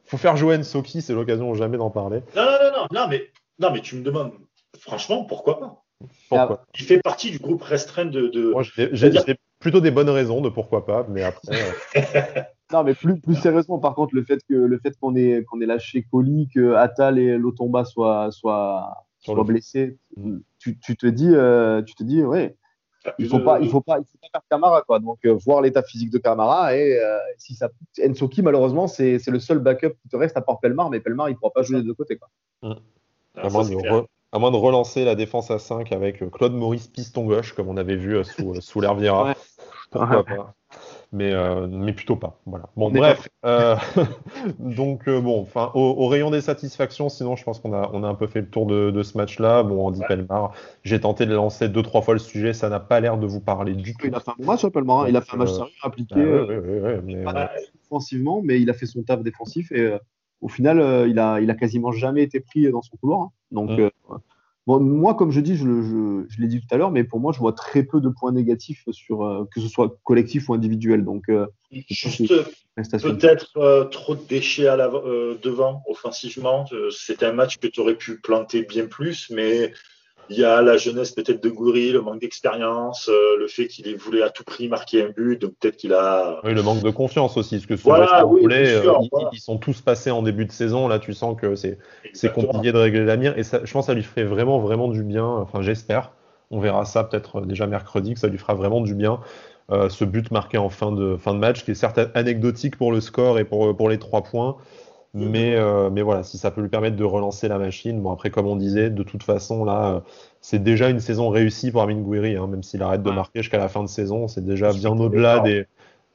faut faire jouer Nsoki, c'est l'occasion jamais d'en parler. Non, non, non, non, non, mais, non, mais tu me demandes, franchement, pourquoi pas? Pourquoi? Il fait partie du groupe restreint de. de... Moi, j'ai plutôt des bonnes raisons de pourquoi pas, mais après. Euh, non, mais plus, plus sérieusement, par contre, le fait que le fait qu'on ait, qu'on ait lâché Coli, que Atal et Lotomba soient, soient, soient blessés, tu, te dis, euh, tu te dis, ouais, il faut pas, il faut pas, il faut pas faire Camara quoi. Donc euh, voir l'état physique de Camara et euh, si ça, Ensoki malheureusement c'est le seul backup qui te reste à part Pelmar, mais Pelmar il pourra pas jouer des deux côtés quoi. Mmh. À, moins de relancer la défense à 5 avec Claude Maurice piston gauche comme on avait vu sous, sous. Pourquoi pas mais, euh, mais plutôt pas. Voilà. Bon, bref. Euh, donc, euh, bon, enfin, au, au, rayon des satisfactions, sinon, je pense qu'on a, on a un peu fait le tour de, de ce match-là. Bon, Andy ouais. Pelmar, j'ai tenté de lancer deux, trois fois le sujet, ça n'a pas l'air de vous parler du tout. Il a fait un match, Pelmar. Hein. Il a fait un match sérieux, appliqué. Bah, ouais, ouais, mais, pas offensivement, mais il a fait son taf défensif et au final, il, a, il a quasiment jamais été pris dans son couloir. Hein. Donc. Bon, moi, comme je dis, je, je, je l'ai dit tout à l'heure, mais pour moi, je vois très peu de points négatifs sur euh, que ce soit collectif ou individuel. Donc, euh, juste peut-être euh, trop de déchets à la, devant offensivement. C'était un match que tu aurais pu planter bien plus, mais il y a la jeunesse peut-être de Goury, le manque d'expérience, euh, le fait qu'il voulait à tout prix marquer un but, donc peut-être qu'il a. Oui, le manque de confiance aussi, parce que voilà, oui, voulait, sûr, euh, voilà. ils, ils, sont tous passés en début de saison. Là, tu sens que c'est compliqué de régler la mire, et ça, je pense que ça lui ferait vraiment, vraiment du bien. Enfin, j'espère. On verra ça peut-être déjà mercredi, que ça lui fera vraiment du bien. Euh, ce but marqué en fin de, fin de match, qui est certes anecdotique pour le score et pour, pour les trois points, mais, euh, mais voilà, si ça peut lui permettre de relancer la machine. Bon, après, comme on disait, de toute façon, là, euh, c'est déjà une saison réussie pour Amin Gouiri, hein, même s'il arrête de marquer jusqu'à la fin de saison. C'est déjà bien au-delà des,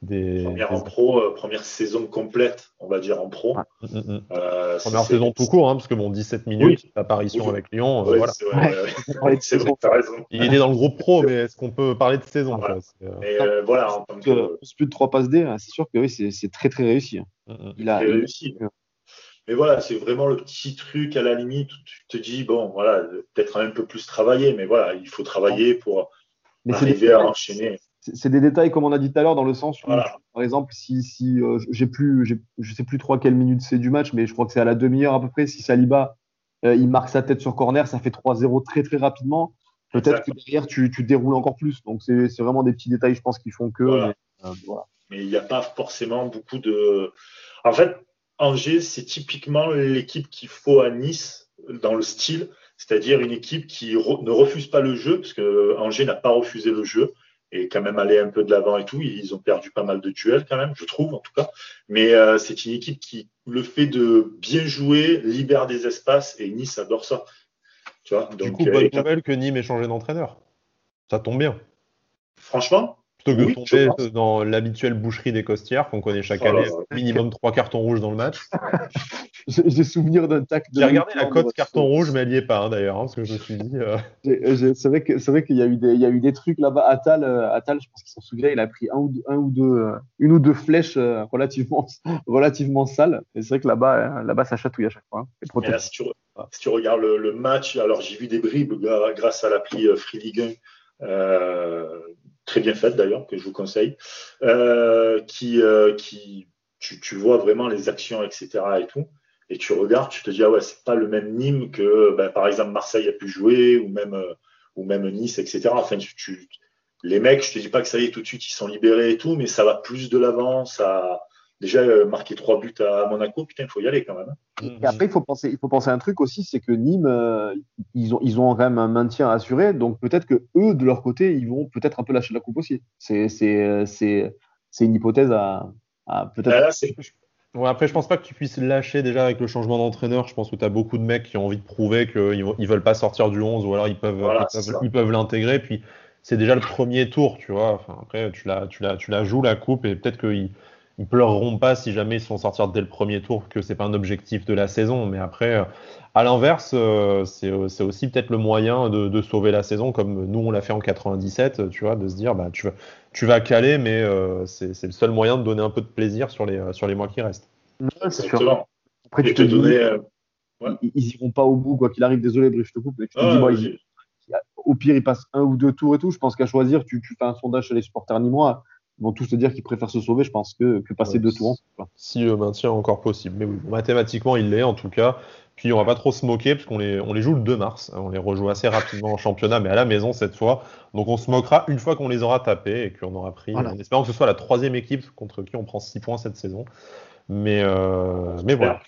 des, Première des- en pro, euh, première saison complète, on va dire en pro. Ouais. Mm, mm, mm. Euh, Première saison tout court, hein, parce que bon, 17 minutes, apparition Oui. avec Lyon, euh, Ouais, voilà. vrai, ouais, vrai, raison. Il est dans le groupe pro, mais est-ce qu'on peut parler de saison Voilà. euh, Mais euh, voilà, en tant que plus de 3 passes D, hein, c'est sûr que oui, c'est très très réussi. mm, mm. Il a, réussi. Mais voilà, c'est vraiment le petit truc à la limite où tu te dis, bon, voilà, peut-être un peu plus travailler, mais voilà, il faut travailler pour mais arriver à enchaîner. c'est- des détails comme on a dit tout à l'heure dans le sens où, Voilà. par exemple, si, si euh, j'ai plus, je sais plus trop à quelle minute c'est du match, mais je crois que c'est à la demi-heure à peu près. Si Saliba euh, il marque sa tête sur corner, ça fait 3-0 très très rapidement. Peut-être que derrière tu, tu déroules encore plus. Donc c'est c'est vraiment des petits détails, je pense, qui font que. Voilà. mais, euh, voilà. mais il n'y a pas forcément beaucoup de. En fait, Angers, c'est typiquement l'équipe qu'il faut à Nice dans le style, c'est-à-dire une équipe qui re- ne refuse pas le jeu, parce que Angers n'a pas refusé le jeu et quand même allé un peu de l'avant et tout. Ils ont perdu pas mal de duels quand même, je trouve en tout cas. Mais euh, c'est une équipe qui, le fait de bien jouer, libère des espaces et Nice adore ça. Tu vois, Du coup, euh, bonne nouvelle que Nîmes ait changé d'entraîneur. Ça tombe bien. franchement, Plutôt que de tomber dans l'habituelle boucherie des costières qu'on connaît chaque Oh là année, là. minimum trois cartons rouges dans le match. J'ai souvenir d'un tac. de J'ai regardé la cote carton rouge, mais elle n'y est pas hein, d'ailleurs, hein, parce que je me suis dit. euh, j'ai- C'est vrai que c'est vrai qu'il y a eu des il y a eu des trucs là-bas. Atal, euh, Atal, je pense qu'il s'en souvient, il a pris un ou deux, un ou deux euh, une ou deux flèches euh, relativement relativement sales. Et c'est vrai que là-bas euh, là-bas ça chatouille à chaque fois. hein. Là, si tu, re- si tu regardes le, le match, alors j'ai vu des bribes grâce à l'appli euh, Free Ligue 1, euh, très bien faite d'ailleurs, que je vous conseille, euh, qui, euh, qui tu, tu vois vraiment les actions, etc. et tout. Et tu regardes, tu te dis, ah ouais, c'est pas le même Nîmes que, ben, par exemple, Marseille a pu jouer, ou même, euh, ou même Nice, etc. Enfin, tu, tu- les mecs, je te dis pas que ça y est, tout de suite, ils sont libérés et tout, mais ça va plus de l'avant, ça, déjà, euh, marquer trois buts à Monaco, putain, il faut y aller quand même. hein. Et après il faut penser il faut penser à un truc aussi, c'est que Nîmes euh, ils ont ils ont quand même un maintien assuré, donc peut-être que eux de leur côté ils vont peut-être un peu lâcher la coupe aussi. C'est c'est euh, c'est c'est une hypothèse à, à peut-être. Là, là, c'est Ouais, après, je pense pas que tu puisses lâcher déjà avec le changement d'entraîneur. Je pense que tu as beaucoup de mecs qui ont envie de prouver qu'ils ils veulent pas sortir du 11 ou alors ils peuvent Voilà, ils c'est peuvent- ça. ils peuvent l'intégrer. Puis c'est déjà le premier tour, tu vois. Enfin, après, tu la, tu, la, tu la joues la coupe et peut-être qu'ils ils pleureront pas si jamais ils se font sortir dès le premier tour, que c'est pas un objectif de la saison. Mais après, euh, à l'inverse, euh, c'est euh, c'est aussi peut-être le moyen de, de sauver la saison, comme nous on l'a fait en 97, tu vois, de se dire bah tu vas, tu vas caler, mais euh, c'est le seul moyen de donner un peu de plaisir sur les, sur les mois qui restent. Ouais, c'est sûr. exactement. Après tu te te dis donner. euh, ouais. ils, ils iront pas au bout quoi qu'il arrive. Désolé, Brice, je te coupe. Mais tu te ah, dis, bon, ouais, ils- au pire, ils passent un ou deux tours et tout. Je pense qu'à choisir, tu, tu fais un sondage chez les supporters nîmois. Ils vont tous te dire qu'ils préfèrent se sauver, je pense, que, que passer Ouais, deux tours. Si le maintien est encore possible. Mais oui, mathématiquement, il l'est en tout cas. Puis on va pas trop se moquer parce qu'on les, on les joue le 2 mars. On les rejoue assez rapidement en championnat, mais à la maison cette fois. Donc on se moquera une fois qu'on les aura tapés et qu'on aura pris. Voilà. En espérant que ce soit la troisième équipe contre qui on prend 6 points cette saison. Mais, euh, mais voilà.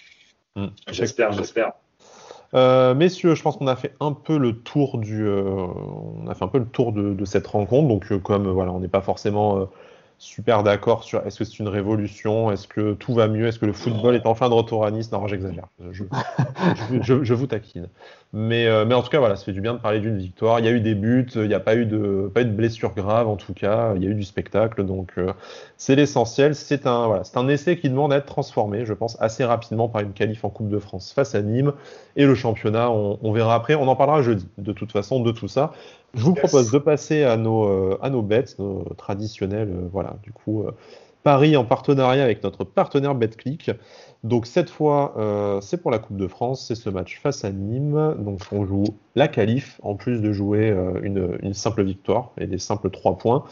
Hmm. J'espère, j'espère. Euh, messieurs, je pense qu'on a fait un peu le tour du, euh, on a fait un peu le tour de, de cette rencontre. Donc, euh, comme euh, voilà, on n'est pas forcément euh, super d'accord sur est-ce que c'est une révolution, est-ce que tout va mieux, est-ce que le football est enfin de retour à Nice? Non, j'exagère. Je, je, vous taquine. Mais, euh, mais en tout cas, voilà, ça fait du bien de parler d'une victoire. Il y a eu des buts, il n'y a pas eu de, pas eu de blessures graves en tout cas. Il y a eu du spectacle, donc euh, c'est l'essentiel. C'est un, voilà, c'est un essai qui demande à être transformé, je pense, assez rapidement par une qualif en Coupe de France face à Nîmes. Et le championnat, on, on verra après. On en parlera jeudi, de toute façon, de tout ça. Je vous Yes. propose de passer à nos, euh, à nos bêtes, nos traditionnels. euh, voilà, du coup, Paris en partenariat avec notre partenaire BetClick. Donc cette fois, euh, c'est pour la Coupe de France, c'est ce match face à Nîmes. Donc on joue la qualif, en plus de jouer euh, une, une simple victoire et des simples trois points.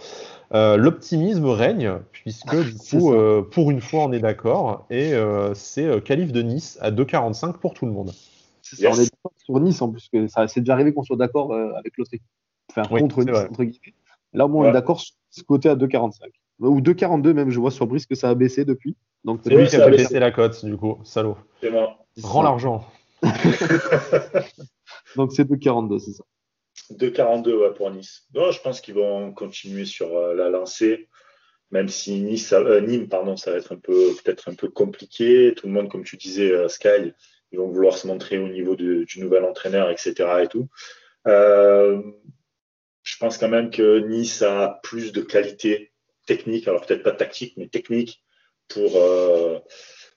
Euh, L'optimisme règne, puisque du coup, euh, pour une fois, on est d'accord. Et euh, c'est euh, qualif de Nice à 2,45 pour tout le monde. C'est ça, Yes. On est d'accord sur Nice en plus, que ça c'est déjà arrivé qu'on soit d'accord euh, avec l'autre équipe. Enfin, Oui, contre Nice, vrai. entre guillemets. Là, au moins, on Ouais. est d'accord sur ce côté à 2,45. Ou 2,42 même, je vois sur Brice que ça a baissé depuis. Donc, C'est lui qui a a fait baissé. baisser la cote, du coup, salaud. C'est moi. Rends l'argent. Donc, c'est 2,42, c'est ça. 2,42 ouais, pour Nice. Non, je pense qu'ils vont continuer sur euh, la lancée, même si nice, euh, Nîmes, pardon, ça va être un peu peut-être un peu compliqué. Tout le monde, comme tu disais, euh, Sky, ils vont vouloir se montrer au niveau de- du nouvel entraîneur, etc. Et tout. Euh, je pense quand même que Nice a plus de qualité technique, alors peut-être pas tactique, mais technique pour, euh,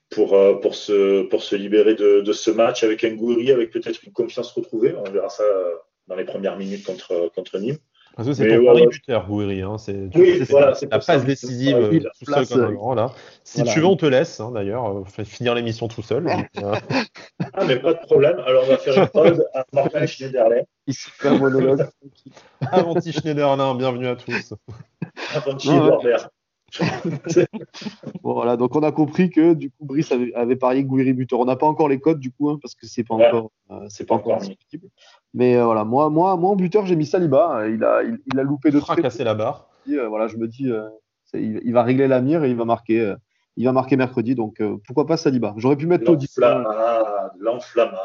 pour, euh, pour, se, pour se libérer de, de ce match avec un Gouiri, avec peut-être une confiance retrouvée. On verra ça dans les premières minutes contre, contre Nîmes. Parce que c'est ton pari buteur, Gouiri. Hein. C'est oui, voilà, la passe décisive tout seul comme un grand. Là. Si tu veux, on te laisse, hein, d'ailleurs. Finir l'émission tout seul. ah, mais pas de problème. Alors, on va faire une pause à Martin Schneiderlin. Il se fait un monologue. Avanti Schneiderlin, bienvenue à tous. Avanti Norbert. voilà, donc on a compris que du coup Brice avait, avait parié Gouiri buteur. On n'a pas encore les codes du coup, hein, parce que c'est pas encore, euh, c'est pas encore disponible. Mais euh, voilà, moi, moi, moi en buteur j'ai mis Saliba. Il a, il, il a loupé de casser la barre. Et, euh, voilà, je me dis, il, il, va régler la mire et il va marquer il va marquer mercredi, donc euh, pourquoi pas Saliba? J'aurais pu mettre Todibo. L'enflammade,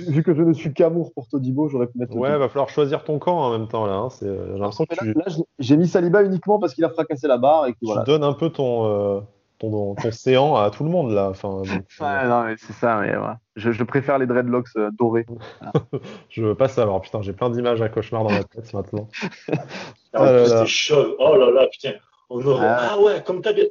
Vu que je ne suis qu'amour pour Todibo, j'aurais pu mettre Todibo. Ouais, va falloir choisir ton camp en même temps là. Hein. J'ai l'impression que tu... là, j'ai mis Saliba uniquement parce qu'il a fracassé la barre et que, tu donnes un peu ton, euh, ton, ton séant à tout le monde là. Enfin, donc, ouais, euh... non, mais c'est ça. Mais, ouais. je, je, préfère les dreadlocks euh, dorés. je veux pas savoir. Putain, j'ai plein d'images à cauchemar dans la tête maintenant. ah, là, chauve. Oh là là, putain. On aurait... ah. ah ouais, comme t'as bien.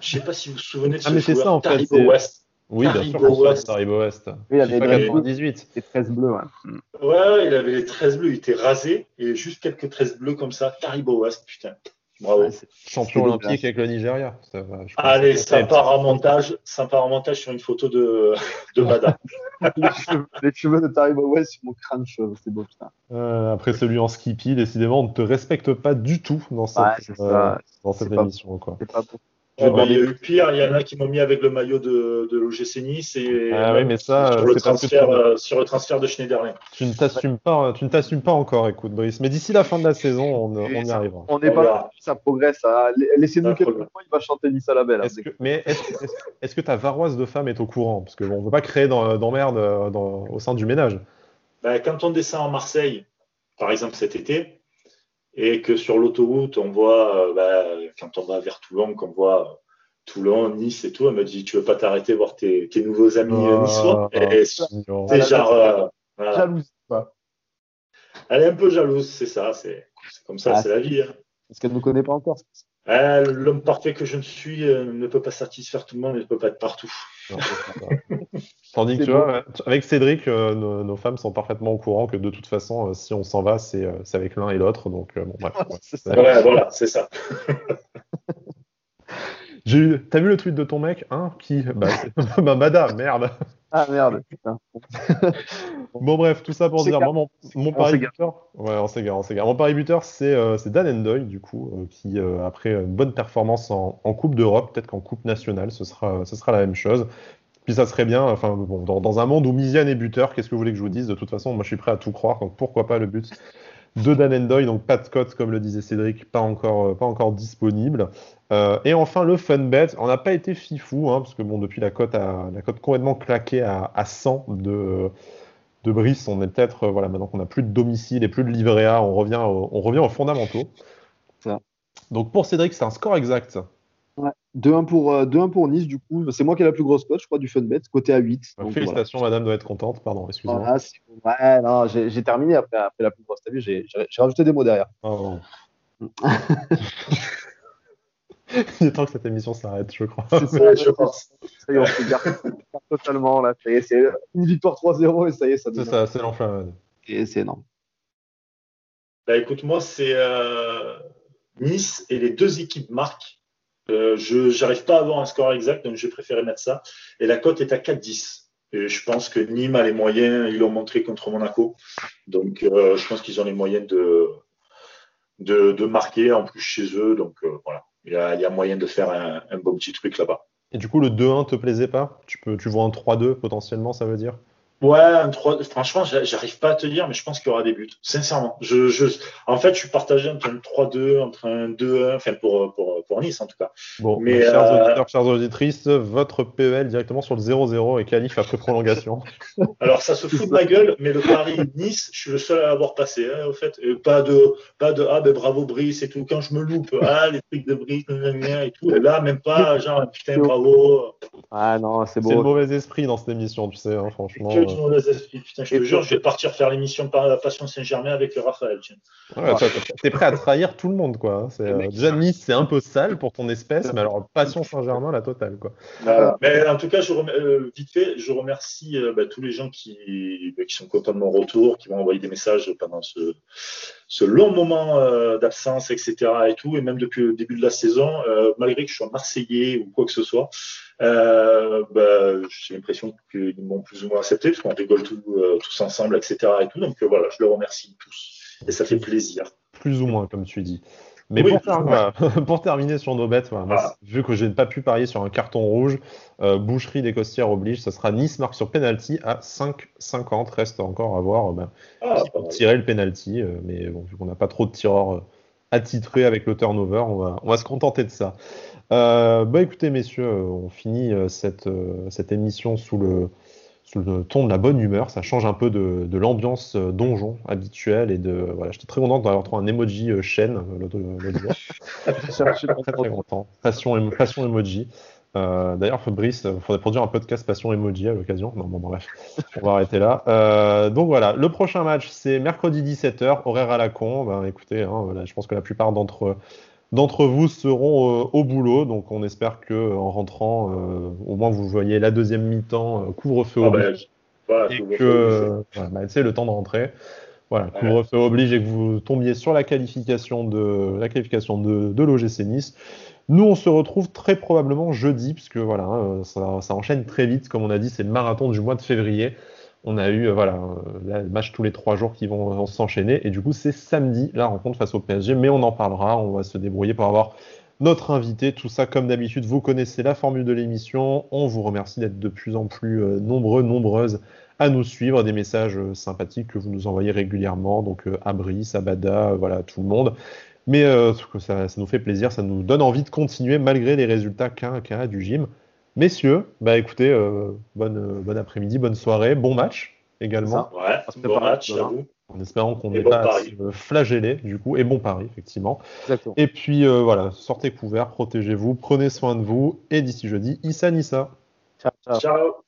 Je sais pas si vous vous souvenez de ce ah, mais c'est ça, en Taribo fait, West. Oui, Taribo bien sûr, West. Taribo West. Oui, il avait les 98. Les 13 bleus, ouais. Ouais, il avait les 13 bleus, il était rasé, et juste quelques 13 bleus comme ça. Taribo West, putain. Bravo. Ouais, Champion olympique avec le Nigeria. Ça va, Allez, ça part en montage, ça part en montage sur une photo de, de Bada. les, cheveux, les, cheveux, de Taribo West sur mon crâne cheveux, c'est beau, putain. Euh, après celui en skippy, décidément, on ne te respecte pas du tout dans cette, ouais, euh, dans cette émission. Quoi. C'est pas beau. Bah, il y a eu pire, il y en a qui m'ont mis avec le maillot de, de l'OGC Nice et ah, oui, mais ça, sur, le transfert, euh, sur le transfert de Schneiderlin. Tu ne t'assumes pas, tu ne t'assumes pas encore, écoute Brice. Mais d'ici la fin de la saison, on, on y arrivera. On n'est pas là, ça progresse. Hein. Laissez-nous quelques mois, il va chanter Nice à la belle. Hein. Mais est-ce est que ta varoise de femme est au courant? Parce qu'on bon, ne veut pas créer d'emmerde euh, au sein du ménage. Bah, quand on descend en Marseille, par exemple cet été, et que sur l'autoroute, on voit, euh, bah, quand on va vers Toulon, qu'on voit Toulon, Nice et tout, elle me dit Tu veux pas t'arrêter voir tes, tes, nouveaux amis oh, niçois? Et c'est genre. Euh, voilà. Jalouse, quoi. Elle est un peu jalouse, c'est ça, c'est comme ça, ah, c'est la vie. Hein. Parce qu'elle ne me connaît pas encore. L'homme parfait que je ne suis euh, ne peut pas satisfaire tout le monde et ne peut pas être partout. Tandis que tu vois, avec Cédric, euh, nos, nos, femmes sont parfaitement au courant que de toute façon, euh, si on s'en va, c'est avec l'un et l'autre. Donc, bon, bref. ouais, voilà, c'est ça. T'as vu le tweet de ton mec hein Qui Bah, bah Mada, merde. Ah merde, putain. bon bref, tout ça pour dire, moi, mon, mon pari buteur, ouais, on s'égare, on s'égare. Mon pari buteur, c'est euh, Dan Endoy, du coup, euh, qui euh, après une bonne performance en, en Coupe d'Europe, peut-être qu'en Coupe nationale, ce sera, ce sera la même chose. Puis ça serait bien, enfin bon, dans, dans un monde où Miziane est buteur, qu'est-ce que vous voulez que je vous dise? De toute façon, moi je suis prêt à tout croire, donc pourquoi pas le but de Dan Endoy, donc pas de cote comme le disait Cédric, pas encore, pas encore disponible. Euh, et enfin le fun bet, on n'a pas été fifou, hein, parce que bon depuis la cote la cote complètement claquée à, à 100 de, de Brice, on est peut-être voilà maintenant qu'on n'a plus de domicile et plus de livret A, on revient on revient aux fondamentaux. Ça. Donc pour Cédric c'est un score exact. Ouais. 2-1 pour, euh, pour Nice, du coup. C'est moi qui ai la plus grosse cote, je crois, du Funbet, côté à 8. Donc, Félicitations, madame doit être contente. Pardon, excusez-moi. ouais, non, j'ai terminé après, après, la plus grosse. T'as vu, j'ai rajouté des mots derrière. Oh. Il est temps que cette émission s'arrête, je crois. C'est ça, je pense. Ça y est, on se garde totalement là. Ça y est, c'est une victoire 3-0 et ça y est, ça C'est ça, c'est l'enflammade. Et c'est énorme. Bah écoute, moi, c'est euh, Nice et les deux équipes marquent. Euh, je n'arrive pas à avoir un score exact, donc je préférais mettre ça. Et la cote est à 4-10. Et je pense que Nîmes a les moyens, ils l'ont montré contre Monaco. Donc euh, je pense qu'ils ont les moyens de, de, marquer en plus chez eux. Donc euh, voilà, il y, a, il y, a, moyen de faire un, un bon petit truc là-bas. Et du coup, le 2-1 te plaisait pas? Tu, peux, tu vois un 3-2 potentiellement, ça veut dire? Ouais, un 3, franchement, j'arrive pas à te dire, mais je pense qu'il y aura des buts. Sincèrement. Je, je, en fait, je suis partagé entre un 3-2, entre un 2-1, enfin, pour, pour, pour Nice, en tout cas. Bon, mais, chers euh... auditeurs, chères auditrices, votre PEL directement sur le 0-0 et qualif après prolongation. Alors, ça se fout de ma gueule, mais le Paris Nice, je suis le seul à l'avoir passé, hein, au fait. Et pas de, pas de, ah, ben, bravo Brice et tout. Quand je me loupe, ah, les trucs de Brice, et tout. Et là, même pas, genre, putain, bravo. Ah, non, c'est beau. C'est le mauvais esprit dans cette émission, tu sais, hein, franchement. Putain, je te jure, je vais partir faire l'émission par la Passion Saint-Germain avec le Raphaël. Tiens. Ouais, T'es prêt à trahir tout le monde, quoi. C'est, euh, déjà, Nice, c'est un peu sale pour ton espèce, mais alors Passion Saint-Germain, la totale, quoi. Voilà. Mais en tout cas, je euh, vite fait, je remercie euh, bah, tous les gens qui, bah, qui sont contents de mon retour, qui m'ont envoyé des messages pendant ce, ce long moment euh, d'absence, etc. et tout, et même depuis le début de la saison, euh, malgré que je sois marseillais ou quoi que ce soit, euh, bah, j'ai l'impression qu'ils m'ont plus ou moins accepté, parce qu'on rigole tout, euh, tous ensemble, etc. et tout. Donc euh, voilà, je les remercie tous, et ça fait plaisir. Plus ou moins, comme tu dis. Mais Oui, pour, terminer sur nos bêtes, voilà, Voilà. vu que je n'ai pas pu parier sur un carton rouge, Boucherie des Costières oblige, ce sera Nice marque sur penalty à 5,50. Reste encore à voir ben, Ah, tirer le penalty. mais bon, vu qu'on n'a pas trop de tireurs attitrés avec le turnover, on va, on va se contenter de ça. Euh, bah écoutez, messieurs, euh, on finit euh, cette, euh, cette émission sous le, sous le ton de la bonne humeur. Ça change un peu de, de l'ambiance donjon habituelle. Et de, voilà, j'étais très content d'avoir trouvé un emoji chaîne l'autre jour. Je suis très très content. Passion, emo- passion emoji. Euh, D'ailleurs, Fabrice, il faudrait produire un podcast Passion Emoji à l'occasion. Non, bon, bon, bref, on va arrêter là. Euh, donc voilà, le prochain match, c'est mercredi 17h, horaire à la con. Ben, écoutez, hein, voilà, je pense que la plupart d'entre d'entre vous seront euh, au boulot, donc on espère que euh, en rentrant, euh, au moins vous voyez la deuxième mi-temps, couvre-feu Ah, oblige, je- voilà, et que oblige. voilà, bah, sais, le temps de rentrer. Voilà, Ouais. couvre-feu oblige et que vous tombiez sur la qualification de la qualification de, de l'OGC Nice. Nous, on se retrouve très probablement jeudi, puisque voilà, hein, ça, ça enchaîne très vite. Comme on a dit, c'est le marathon du mois de février. On a eu euh, voilà, euh, là, match tous les trois jours qui vont, vont s'enchaîner. Et du coup, c'est samedi la rencontre face au PSG. Mais on en parlera. On va se débrouiller pour avoir notre invité. Tout ça, comme d'habitude, vous connaissez la formule de l'émission. On vous remercie d'être de plus en plus euh, nombreux, nombreuses à nous suivre. Des messages euh, sympathiques que vous nous envoyez régulièrement. Donc, euh, à Brice, à Bada, euh, voilà, tout le monde. Mais euh, ça, ça nous fait plaisir, ça nous donne envie de continuer malgré les résultats qu'un qu'un du gym. Messieurs, bah écoutez, euh, bonne, euh, bon après-midi, bonne soirée, bon match également, Ouais, bon match, en espérant qu'on Et n'ait bon pas à se flageller du coup, et bon pari effectivement. Exactement. Et puis euh, voilà, sortez couverts, protégez-vous, prenez soin de vous, et d'ici jeudi, Issa Nissa. Ciao, ciao. Ciao.